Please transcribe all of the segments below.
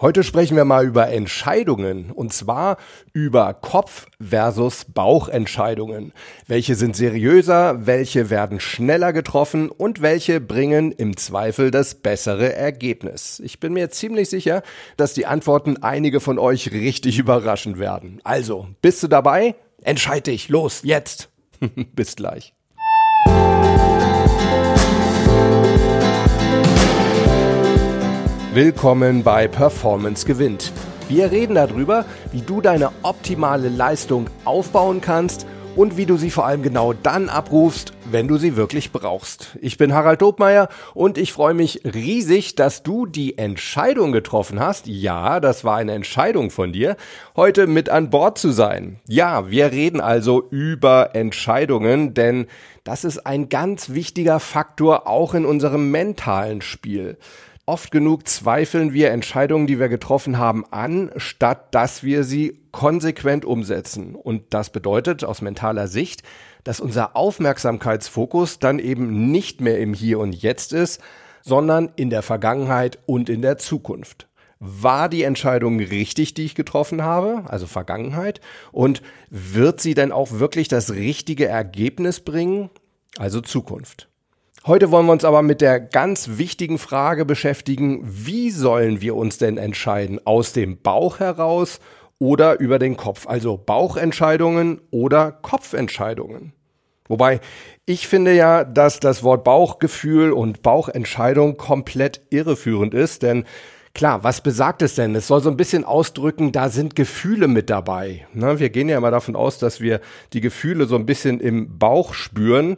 Heute sprechen wir mal über Entscheidungen und zwar über Kopf versus Bauchentscheidungen. Welche sind seriöser, welche werden schneller getroffen und welche bringen im Zweifel das bessere Ergebnis. Ich bin mir ziemlich sicher, dass die Antworten einige von euch richtig überraschen werden. Also, bist du dabei? Entscheid dich, los, jetzt. Bis gleich. Willkommen bei Performance gewinnt. Wir reden darüber, wie du deine optimale Leistung aufbauen kannst und wie du sie vor allem genau dann abrufst, wenn du sie wirklich brauchst. Ich bin Harald Dobmeier und ich freue mich riesig, dass du die Entscheidung getroffen hast. Ja, das war eine Entscheidung von dir, heute mit an Bord zu sein. Ja, wir reden also über Entscheidungen, denn das ist ein ganz wichtiger Faktor auch in unserem mentalen Spiel. Oft genug zweifeln wir Entscheidungen, die wir getroffen haben, an, statt dass wir sie konsequent umsetzen. Und das bedeutet aus mentaler Sicht, dass unser Aufmerksamkeitsfokus dann eben nicht mehr im Hier und Jetzt ist, sondern in der Vergangenheit und in der Zukunft. War die Entscheidung richtig, die ich getroffen habe, also Vergangenheit? Und wird sie denn auch wirklich das richtige Ergebnis bringen, also Zukunft? Heute wollen wir uns aber mit der ganz wichtigen Frage beschäftigen, wie sollen wir uns denn entscheiden? Aus dem Bauch heraus oder über den Kopf? Also Bauchentscheidungen oder Kopfentscheidungen? Wobei ich finde ja, dass das Wort Bauchgefühl und Bauchentscheidung komplett irreführend ist, denn Klar, was besagt es denn? Es soll so ein bisschen ausdrücken, da sind Gefühle mit dabei. Wir gehen ja immer davon aus, dass wir die Gefühle so ein bisschen im Bauch spüren.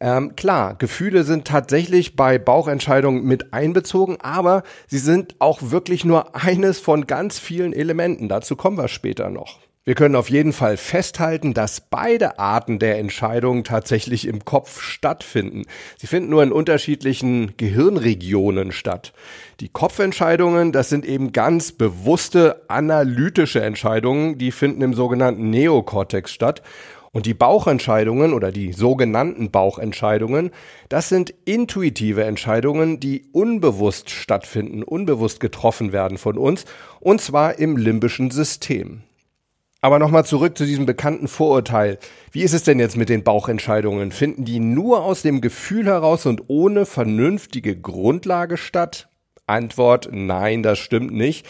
Ähm, klar, Gefühle sind tatsächlich bei Bauchentscheidungen mit einbezogen, aber sie sind auch wirklich nur eines von ganz vielen Elementen. Dazu kommen wir später noch. Wir können auf jeden Fall festhalten, dass beide Arten der Entscheidung tatsächlich im Kopf stattfinden. Sie finden nur in unterschiedlichen Gehirnregionen statt. Die Kopfentscheidungen, das sind eben ganz bewusste analytische Entscheidungen, die finden im sogenannten Neokortex statt. Und die Bauchentscheidungen oder die sogenannten Bauchentscheidungen, das sind intuitive Entscheidungen, die unbewusst stattfinden, unbewusst getroffen werden von uns, und zwar im limbischen System. Aber nochmal zurück zu diesem bekannten Vorurteil. Wie ist es denn jetzt mit den Bauchentscheidungen? Finden die nur aus dem Gefühl heraus und ohne vernünftige Grundlage statt? Antwort, nein, das stimmt nicht.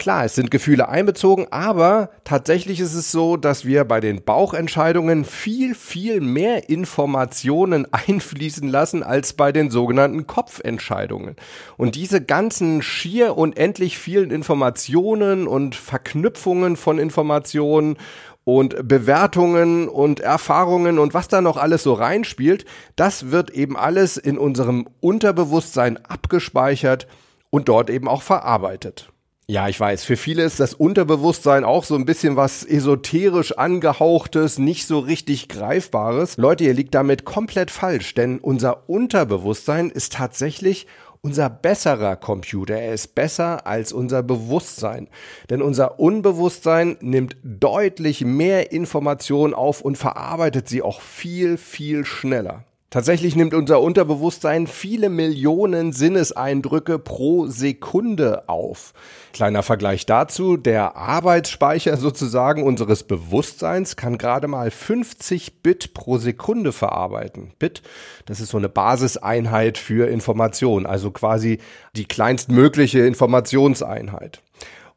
Klar, es sind Gefühle einbezogen, aber tatsächlich ist es so, dass wir bei den Bauchentscheidungen viel, viel mehr Informationen einfließen lassen als bei den sogenannten Kopfentscheidungen. Und diese ganzen schier unendlich vielen Informationen und Verknüpfungen von Informationen und Bewertungen und Erfahrungen und was da noch alles so reinspielt, das wird eben alles in unserem Unterbewusstsein abgespeichert und dort eben auch verarbeitet. Ja, ich weiß, für viele ist das Unterbewusstsein auch so ein bisschen was esoterisch angehauchtes, nicht so richtig greifbares. Leute, ihr liegt damit komplett falsch, denn unser Unterbewusstsein ist tatsächlich unser besserer Computer. Er ist besser als unser Bewusstsein. Denn unser Unbewusstsein nimmt deutlich mehr Informationen auf und verarbeitet sie auch viel, viel schneller. Tatsächlich nimmt unser Unterbewusstsein viele Millionen Sinneseindrücke pro Sekunde auf. Kleiner Vergleich dazu, der Arbeitsspeicher sozusagen unseres Bewusstseins kann gerade mal 50 Bit pro Sekunde verarbeiten. Bit, das ist so eine Basiseinheit für Information, also quasi die kleinstmögliche Informationseinheit.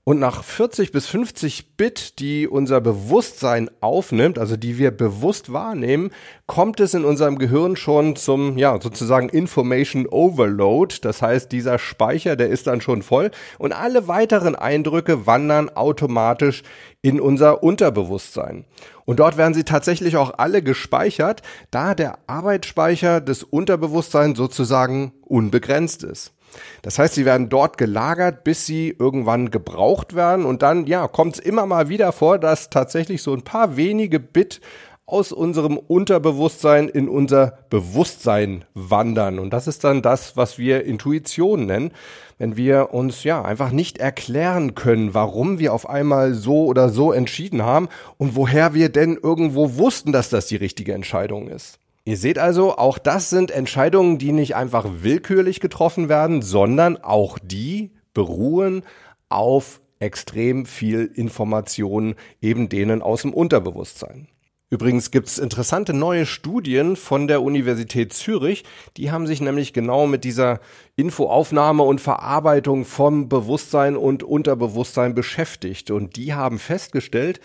Und nach 40 bis 50 Bit, die unser Bewusstsein aufnimmt, also die wir bewusst wahrnehmen, kommt es in unserem Gehirn schon zum, ja, sozusagen Information Overload. Das heißt, dieser Speicher, der ist dann schon voll und alle weiteren Eindrücke wandern automatisch in unser Unterbewusstsein. Und dort werden sie tatsächlich auch alle gespeichert, da der Arbeitsspeicher des Unterbewusstseins sozusagen unbegrenzt ist. Das heißt, sie werden dort gelagert, bis sie irgendwann gebraucht werden und dann, ja, kommt es immer mal wieder vor, dass tatsächlich so ein paar wenige Bit aus unserem Unterbewusstsein in unser Bewusstsein wandern. Und das ist dann das, was wir Intuition nennen, wenn wir uns ja einfach nicht erklären können, warum wir auf einmal so oder so entschieden haben und woher wir denn irgendwo wussten, dass das die richtige Entscheidung ist. Ihr seht also, auch das sind Entscheidungen, die nicht einfach willkürlich getroffen werden, sondern auch die beruhen auf extrem viel Informationen eben denen aus dem Unterbewusstsein. Übrigens gibt es interessante neue Studien von der Universität Zürich. Die haben sich nämlich genau mit dieser Infoaufnahme und Verarbeitung vom Bewusstsein und Unterbewusstsein beschäftigt. Und die haben festgestellt,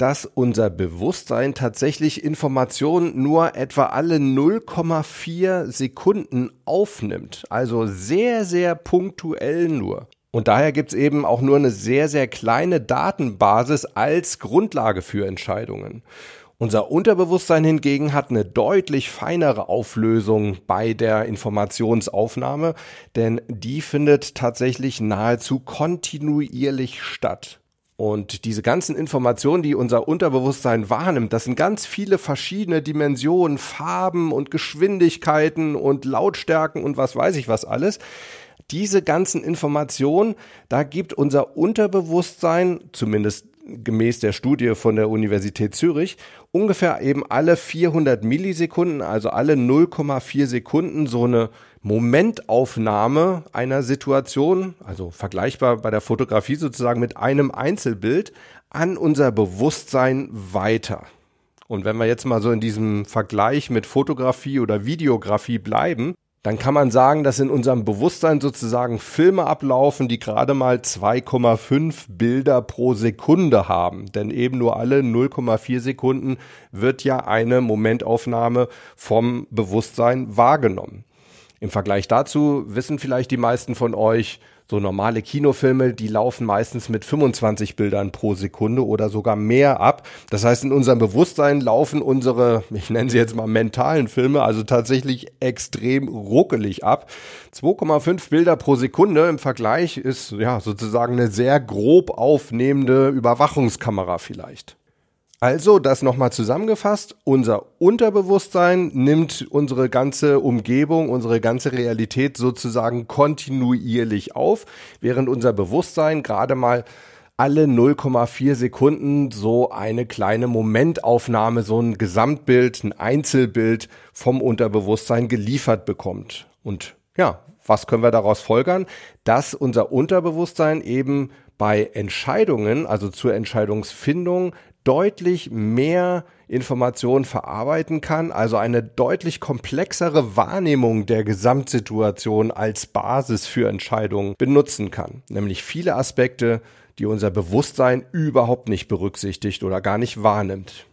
dass unser Bewusstsein tatsächlich Informationen nur etwa alle 0,4 Sekunden aufnimmt. Also sehr, sehr punktuell nur. Und daher gibt's eben auch nur eine sehr, sehr kleine Datenbasis als Grundlage für Entscheidungen. Unser Unterbewusstsein hingegen hat eine deutlich feinere Auflösung bei der Informationsaufnahme, denn die findet tatsächlich nahezu kontinuierlich statt. Und diese ganzen Informationen, die unser Unterbewusstsein wahrnimmt, das sind ganz viele verschiedene Dimensionen, Farben und Geschwindigkeiten und Lautstärken und was weiß ich was alles. Diese ganzen Informationen, da gibt unser Unterbewusstsein, zumindest gemäß der Studie von der Universität Zürich ungefähr eben alle 400 Millisekunden, also alle 0,4 Sekunden so eine Momentaufnahme einer Situation, also vergleichbar bei der Fotografie sozusagen mit einem Einzelbild, an unser Bewusstsein weiter. Und wenn wir jetzt mal so in diesem Vergleich mit Fotografie oder Videografie bleiben, dann kann man sagen, dass in unserem Bewusstsein sozusagen Filme ablaufen, die gerade mal 2,5 Bilder pro Sekunde haben. Denn eben nur alle 0,4 Sekunden wird ja eine Momentaufnahme vom Bewusstsein wahrgenommen. Im Vergleich dazu wissen vielleicht die meisten von euch, so normale Kinofilme, die laufen meistens mit 25 Bildern pro Sekunde oder sogar mehr ab. Das heißt, in unserem Bewusstsein laufen unsere, ich nenne sie jetzt mal mentalen Filme, also tatsächlich extrem ruckelig ab. 2,5 Bilder pro Sekunde im Vergleich ist ja sozusagen eine sehr grob aufnehmende Überwachungskamera vielleicht. Also, das nochmal zusammengefasst, unser Unterbewusstsein nimmt unsere ganze Umgebung, unsere ganze Realität sozusagen kontinuierlich auf, während unser Bewusstsein gerade mal alle 0,4 Sekunden so eine kleine Momentaufnahme, so ein Gesamtbild, ein Einzelbild vom Unterbewusstsein geliefert bekommt. Und ja, was können wir daraus folgern? Dass unser Unterbewusstsein eben bei Entscheidungen, also zur Entscheidungsfindung, deutlich mehr Informationen verarbeiten kann, also eine deutlich komplexere Wahrnehmung der Gesamtsituation als Basis für Entscheidungen benutzen kann. Nämlich viele Aspekte, die unser Bewusstsein überhaupt nicht berücksichtigt oder gar nicht wahrnimmt.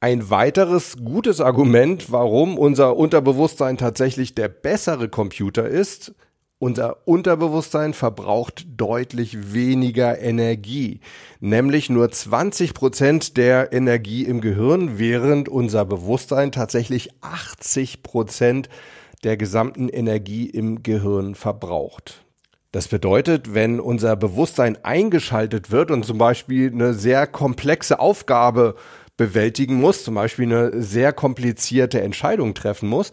Ein weiteres gutes Argument, warum unser Unterbewusstsein tatsächlich der bessere Computer ist, unser Unterbewusstsein verbraucht deutlich weniger Energie, nämlich nur 20 Prozent der Energie im Gehirn, während unser Bewusstsein tatsächlich 80 Prozent der gesamten Energie im Gehirn verbraucht. Das bedeutet, wenn unser Bewusstsein eingeschaltet wird und zum Beispiel eine sehr komplexe Aufgabe bewältigen muss, zum Beispiel eine sehr komplizierte Entscheidung treffen muss,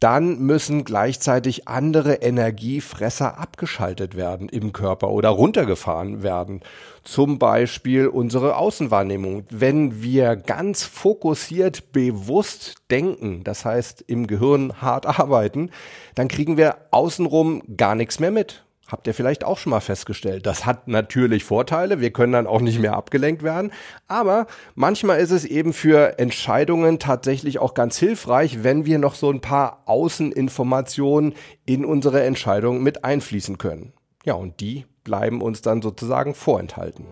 dann müssen gleichzeitig andere Energiefresser abgeschaltet werden im Körper oder runtergefahren werden. Zum Beispiel unsere Außenwahrnehmung. Wenn wir ganz fokussiert bewusst denken, das heißt im Gehirn hart arbeiten, dann kriegen wir außenrum gar nichts mehr mit. Habt ihr vielleicht auch schon mal festgestellt. Das hat natürlich Vorteile. Wir können dann auch nicht mehr abgelenkt werden. Aber manchmal ist es eben für Entscheidungen tatsächlich auch ganz hilfreich, wenn wir noch so ein paar Außeninformationen in unsere Entscheidung mit einfließen können. Ja, und die bleiben uns dann sozusagen vorenthalten.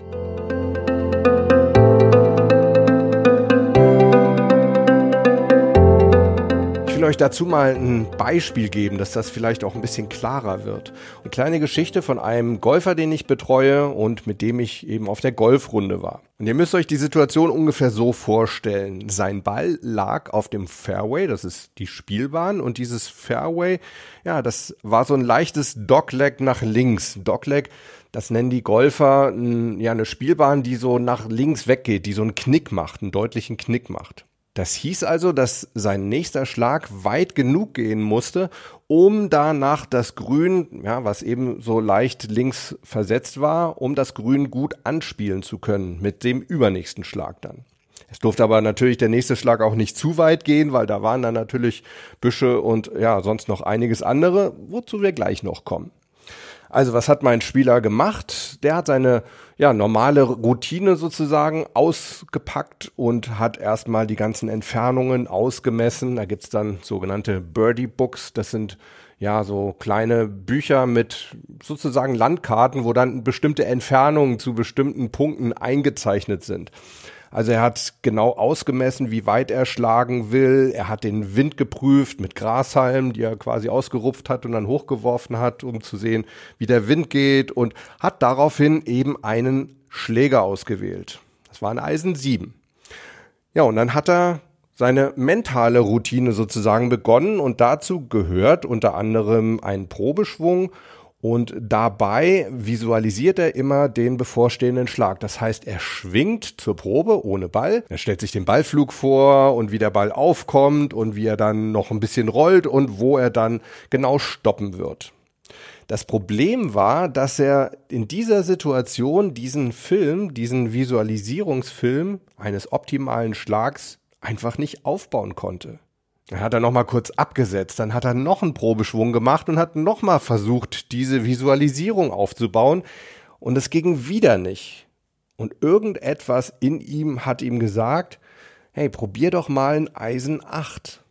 Will euch dazu mal ein Beispiel geben, dass das vielleicht auch ein bisschen klarer wird. Eine kleine Geschichte von einem Golfer, den ich betreue und mit dem ich eben auf der Golfrunde war. Und ihr müsst euch die Situation ungefähr so vorstellen. Sein Ball lag auf dem Fairway, das ist die Spielbahn und dieses Fairway, ja, das war so ein leichtes Dogleg nach links. Dogleg das nennen die Golfer ja eine Spielbahn, die so nach links weggeht, die so einen Knick macht, einen deutlichen Knick macht. Das hieß also, dass sein nächster Schlag weit genug gehen musste, um danach das Grün, ja, was eben so leicht links versetzt war, um das Grün gut anspielen zu können mit dem übernächsten Schlag dann. Es durfte aber natürlich der nächste Schlag auch nicht zu weit gehen, weil da waren dann natürlich Büsche und ja, sonst noch einiges andere, wozu wir gleich noch kommen. Also was hat mein Spieler gemacht? Der hat seine ja, normale Routine sozusagen ausgepackt und hat erstmal die ganzen Entfernungen ausgemessen. Da gibt's dann sogenannte Birdie Books. Das sind ja so kleine Bücher mit sozusagen Landkarten, wo dann bestimmte Entfernungen zu bestimmten Punkten eingezeichnet sind. Also er hat genau ausgemessen, wie weit er schlagen will. Er hat den Wind geprüft mit Grashalmen, die er quasi ausgerupft hat und dann hochgeworfen hat, um zu sehen, wie der Wind geht und hat daraufhin eben einen Schläger ausgewählt. Das war ein Eisen 7. Ja, und dann hat er seine mentale Routine sozusagen begonnen und dazu gehört unter anderem ein Probeschwung und dabei visualisiert er immer den bevorstehenden Schlag. Das heißt, er schwingt zur Probe ohne Ball. Er stellt sich den Ballflug vor und wie der Ball aufkommt und wie er dann noch ein bisschen rollt und wo er dann genau stoppen wird. Das Problem war, dass er in dieser Situation diesen Film, diesen Visualisierungsfilm eines optimalen Schlags einfach nicht aufbauen konnte. Dann hat er nochmal kurz abgesetzt, dann hat er noch einen Probeschwung gemacht und hat nochmal versucht, diese Visualisierung aufzubauen. Und es ging wieder nicht. Und irgendetwas in ihm hat ihm gesagt, hey, probier doch mal ein Eisen 8.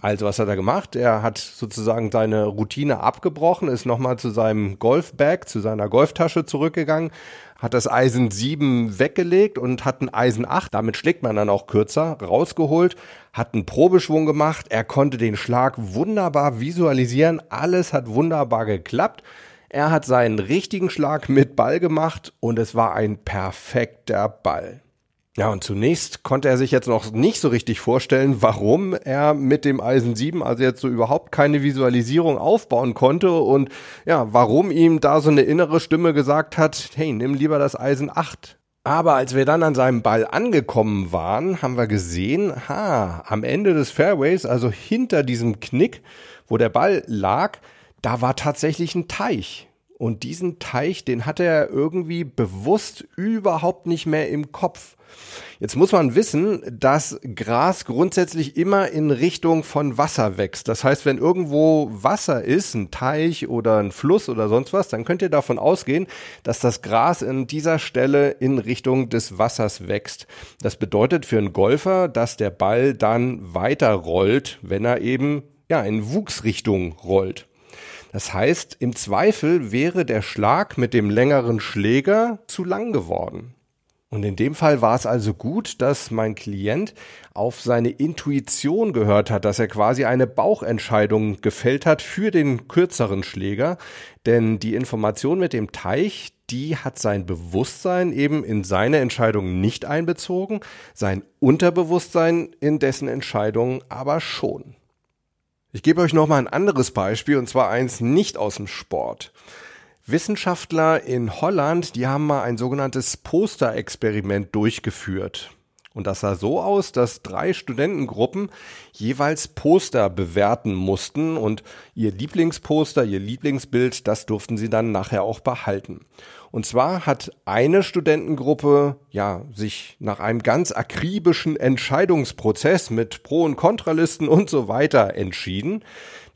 Also was hat er gemacht? Er hat sozusagen seine Routine abgebrochen, ist nochmal zu seinem Golfbag, zu seiner Golftasche zurückgegangen, hat das Eisen 7 weggelegt und hat ein Eisen 8, damit schlägt man dann auch kürzer, rausgeholt, hat einen Probeschwung gemacht, er konnte den Schlag wunderbar visualisieren, alles hat wunderbar geklappt. Er hat seinen richtigen Schlag mit Ball gemacht und es war ein perfekter Ball. Ja, und zunächst konnte er sich jetzt noch nicht so richtig vorstellen, warum er mit dem Eisen 7 also jetzt so überhaupt keine Visualisierung aufbauen konnte und ja, warum ihm da so eine innere Stimme gesagt hat, hey, nimm lieber das Eisen 8. Aber als wir dann an seinem Ball angekommen waren, haben wir gesehen, ha, am Ende des Fairways, also hinter diesem Knick, wo der Ball lag, da war tatsächlich ein Teich. Und diesen Teich, den hatte er irgendwie bewusst überhaupt nicht mehr im Kopf. Jetzt muss man wissen, dass Gras grundsätzlich immer in Richtung von Wasser wächst. Das heißt, wenn irgendwo Wasser ist, ein Teich oder ein Fluss oder sonst was, dann könnt ihr davon ausgehen, dass das Gras in dieser Stelle in Richtung des Wassers wächst. Das bedeutet für einen Golfer, dass der Ball dann weiter rollt, wenn er eben ja in Wuchsrichtung rollt. Das heißt, im Zweifel wäre der Schlag mit dem längeren Schläger zu lang geworden. Und in dem Fall war es also gut, dass mein Klient auf seine Intuition gehört hat, dass er quasi eine Bauchentscheidung gefällt hat für den kürzeren Schläger. Denn die Information mit dem Teich, die hat sein Bewusstsein eben in seine Entscheidung nicht einbezogen, sein Unterbewusstsein in dessen Entscheidung aber schon. Ich gebe euch noch mal ein anderes Beispiel und zwar eins nicht aus dem Sport. Wissenschaftler in Holland, die haben mal ein sogenanntes Poster-Experiment durchgeführt. Und das sah so aus, dass drei Studentengruppen jeweils Poster bewerten mussten und ihr Lieblingsposter, ihr Lieblingsbild, das durften sie dann nachher auch behalten. Und zwar hat eine Studentengruppe ja sich nach einem ganz akribischen Entscheidungsprozess mit Pro- und Kontralisten und so weiter entschieden.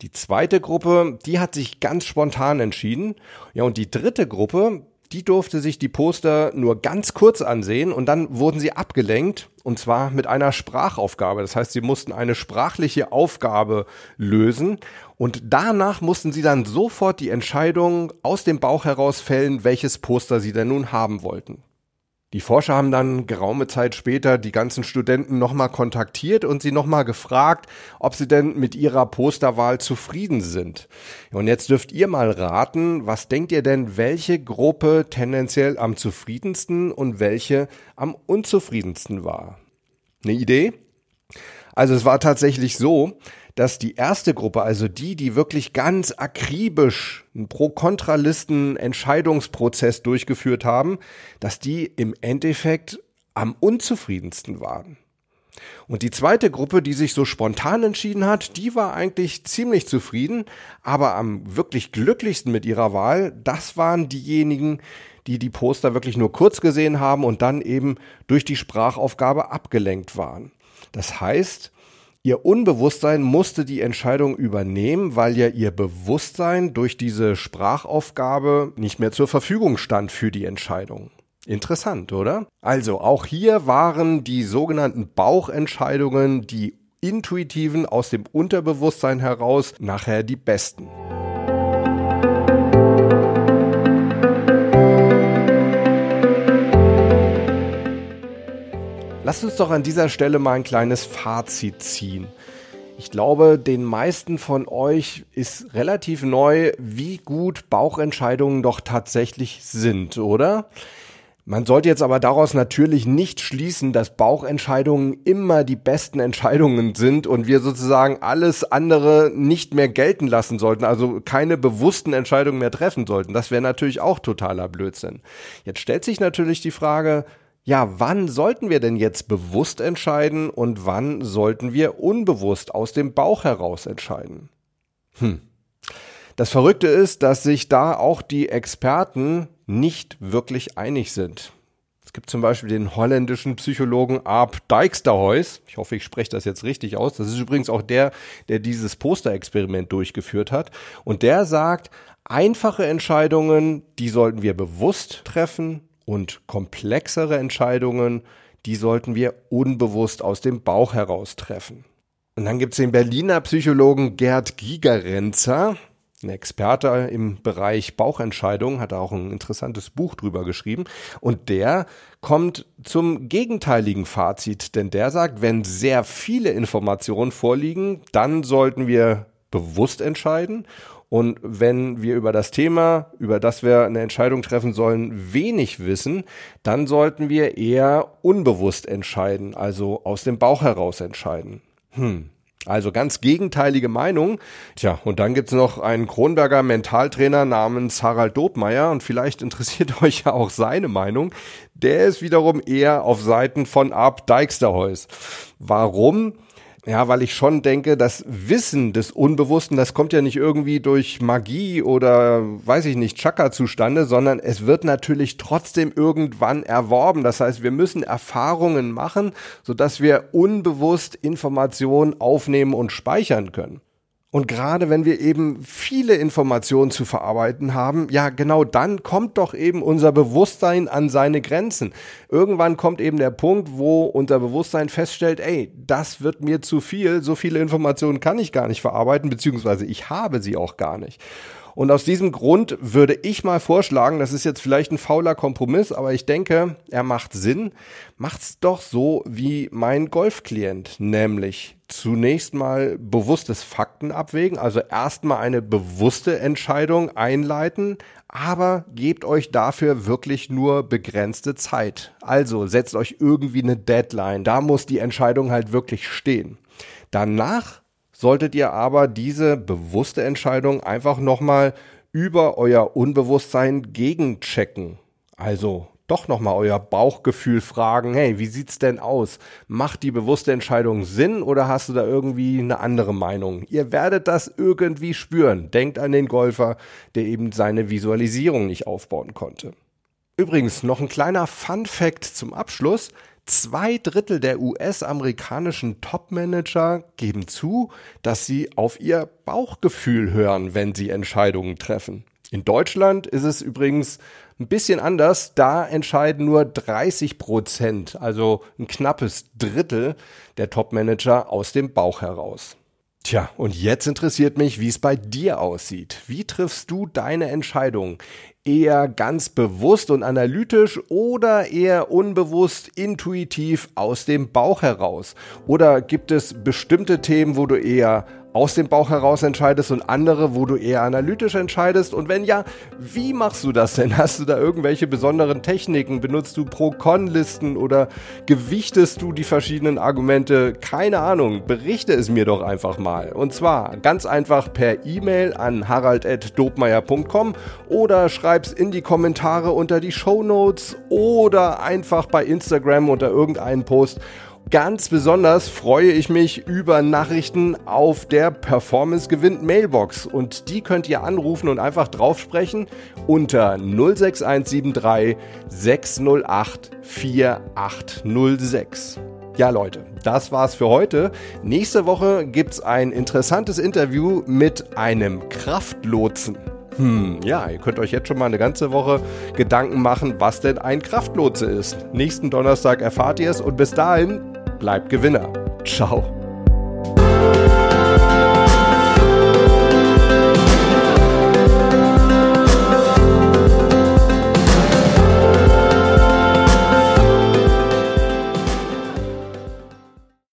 Die zweite Gruppe, die hat sich ganz spontan entschieden. Ja, und die dritte Gruppe, die durfte sich die Poster nur ganz kurz ansehen und dann wurden sie abgelenkt und zwar mit einer Sprachaufgabe. Das heißt, sie mussten eine sprachliche Aufgabe lösen und danach mussten sie dann sofort die Entscheidung aus dem Bauch heraus fällen, welches Poster sie denn nun haben wollten. Die Forscher haben dann geraume Zeit später die ganzen Studenten nochmal kontaktiert und sie nochmal gefragt, ob sie denn mit ihrer Posterwahl zufrieden sind. Und jetzt dürft ihr mal raten, was denkt ihr denn, welche Gruppe tendenziell am zufriedensten und welche am unzufriedensten war? Eine Idee? Also es war tatsächlich so, dass die erste Gruppe, also die, die wirklich ganz akribisch einen Pro-Kontralisten-Entscheidungsprozess durchgeführt haben, dass die im Endeffekt am unzufriedensten waren. Und die zweite Gruppe, die sich so spontan entschieden hat, die war eigentlich ziemlich zufrieden, aber am wirklich glücklichsten mit ihrer Wahl, das waren diejenigen, die die Poster wirklich nur kurz gesehen haben und dann eben durch die Sprachaufgabe abgelenkt waren. Das heißt, Ihr Unbewusstsein musste die Entscheidung übernehmen, weil ja Ihr Bewusstsein durch diese Sprachaufgabe nicht mehr zur Verfügung stand für die Entscheidung. Interessant, oder? Also auch hier waren die sogenannten Bauchentscheidungen, die intuitiven aus dem Unterbewusstsein heraus, nachher die besten. Lasst uns doch an dieser Stelle mal ein kleines Fazit ziehen. Ich glaube, den meisten von euch ist relativ neu, wie gut Bauchentscheidungen doch tatsächlich sind, oder? Man sollte jetzt aber daraus natürlich nicht schließen, dass Bauchentscheidungen immer die besten Entscheidungen sind und wir sozusagen alles andere nicht mehr gelten lassen sollten, also keine bewussten Entscheidungen mehr treffen sollten. Das wäre natürlich auch totaler Blödsinn. Jetzt stellt sich natürlich die Frage, ja, wann sollten wir denn jetzt bewusst entscheiden und wann sollten wir unbewusst aus dem Bauch heraus entscheiden? Hm. Das Verrückte ist, dass sich da auch die Experten nicht wirklich einig sind. Es gibt zum Beispiel den holländischen Psychologen Aab Dijksterhuis. Ich hoffe, ich spreche das jetzt richtig aus. Das ist übrigens auch der, der dieses Posterexperiment durchgeführt hat. Und der sagt, einfache Entscheidungen, die sollten wir bewusst treffen und komplexere Entscheidungen, die sollten wir unbewusst aus dem Bauch heraus treffen. Und dann gibt es den Berliner Psychologen Gerd Gigerenzer, ein Experte im Bereich Bauchentscheidungen, hat auch ein interessantes Buch drüber geschrieben. Und der kommt zum gegenteiligen Fazit, denn der sagt, wenn sehr viele Informationen vorliegen, dann sollten wir bewusst entscheiden und wenn wir über das Thema, über das wir eine Entscheidung treffen sollen, wenig wissen, dann sollten wir eher unbewusst entscheiden, also aus dem Bauch heraus entscheiden. Hm. Also ganz gegenteilige Meinung. Tja, und dann gibt's noch einen Kronberger Mentaltrainer namens Harald Dobmeier und vielleicht interessiert euch ja auch seine Meinung. Der ist wiederum eher auf Seiten von Ab Dijksterhuis. Warum? Ja, weil ich schon denke, das Wissen des Unbewussten, das kommt ja nicht irgendwie durch Magie oder weiß ich nicht, Chakra zustande, sondern es wird natürlich trotzdem irgendwann erworben. Das heißt, wir müssen Erfahrungen machen, sodass wir unbewusst Informationen aufnehmen und speichern können. Und gerade wenn wir eben viele Informationen zu verarbeiten haben, ja, genau dann kommt doch eben unser Bewusstsein an seine Grenzen. Irgendwann kommt eben der Punkt, wo unser Bewusstsein feststellt, ey, das wird mir zu viel, so viele Informationen kann ich gar nicht verarbeiten, beziehungsweise ich habe sie auch gar nicht. Und aus diesem Grund würde ich mal vorschlagen, das ist jetzt vielleicht ein fauler Kompromiss, aber ich denke, er macht Sinn. Macht's doch so wie mein Golfklient, nämlich zunächst mal bewusstes Fakten abwägen, also erstmal eine bewusste Entscheidung einleiten, aber gebt euch dafür wirklich nur begrenzte Zeit. Also setzt euch irgendwie eine Deadline, da muss die Entscheidung halt wirklich stehen. Danach solltet ihr aber diese bewusste Entscheidung einfach nochmal über euer Unbewusstsein gegenchecken. Also doch nochmal euer Bauchgefühl fragen, hey, wie sieht's denn aus? Macht die bewusste Entscheidung Sinn oder hast du da irgendwie eine andere Meinung? Ihr werdet das irgendwie spüren. Denkt an den Golfer, der eben seine Visualisierung nicht aufbauen konnte. Übrigens noch ein kleiner Fun Fact zum Abschluss. Zwei Drittel der US-amerikanischen Top-Manager geben zu, dass sie auf ihr Bauchgefühl hören, wenn sie Entscheidungen treffen. In Deutschland ist es übrigens ein bisschen anders. Da entscheiden nur 30 Prozent, also ein knappes Drittel der Top-Manager aus dem Bauch heraus. Tja, und jetzt interessiert mich, wie es bei dir aussieht. Wie triffst du deine Entscheidung? Eher ganz bewusst und analytisch oder eher unbewusst, intuitiv aus dem Bauch heraus? Oder gibt es bestimmte Themen, wo du eher aus dem Bauch heraus entscheidest und andere, wo du eher analytisch entscheidest? Und wenn ja, wie machst du das denn? Hast du da irgendwelche besonderen Techniken? Benutzt du Pro-Con-Listen oder gewichtest du die verschiedenen Argumente? Keine Ahnung, berichte es mir doch einfach mal. Und zwar ganz einfach per E-Mail an harald.dobmeier.com oder schreib's in die Kommentare unter die Show Notes oder einfach bei Instagram unter irgendeinen Post Ganz besonders freue ich mich über Nachrichten auf der Performance gewinnt Mailbox und die könnt ihr anrufen und einfach drauf sprechen unter 06173 608 4806. Ja, Leute, das war's für heute. Nächste Woche gibt's ein interessantes Interview mit einem Kraftlotsen. Hm, ja, ihr könnt euch jetzt schon mal eine ganze Woche Gedanken machen, was denn ein Kraftlotse ist. Nächsten Donnerstag erfahrt ihr es und bis dahin bleibt Gewinner. Ciao.